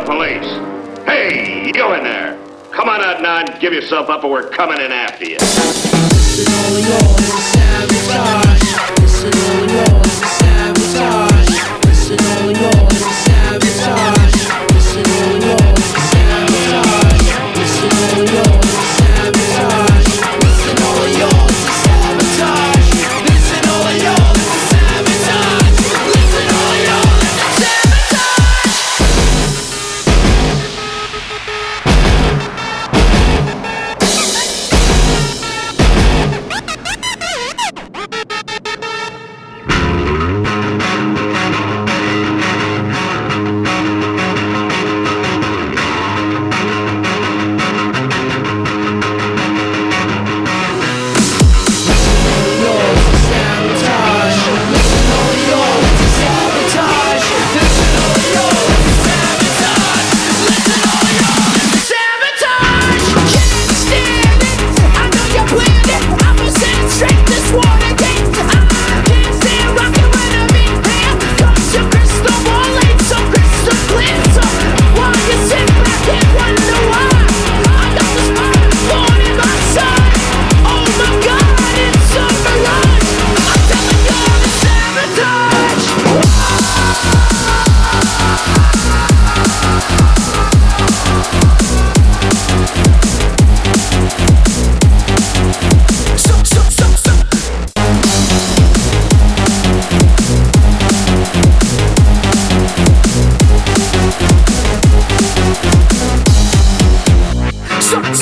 the police. Hey, you in there! Come on out now and give yourself up, or we're coming in after you.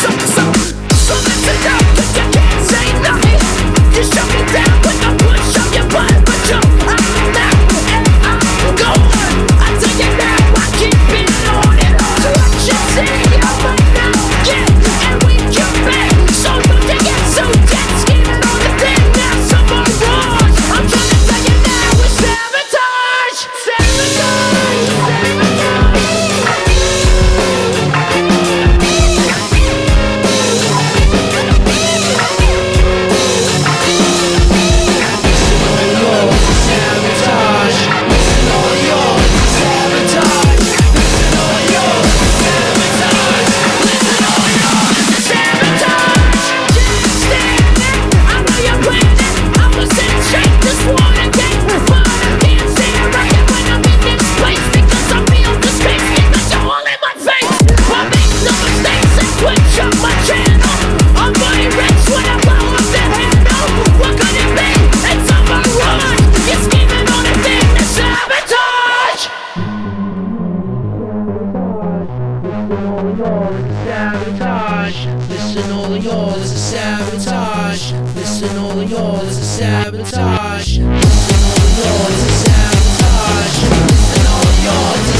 so, so, so listen up, cause I can't say nothing. You shut me down. sabotage. Listen, all of y'all is a sabotage. Listen, all of y'all is a sabotage. Listen, all of y'all is a sabotage. Listen, all of y'all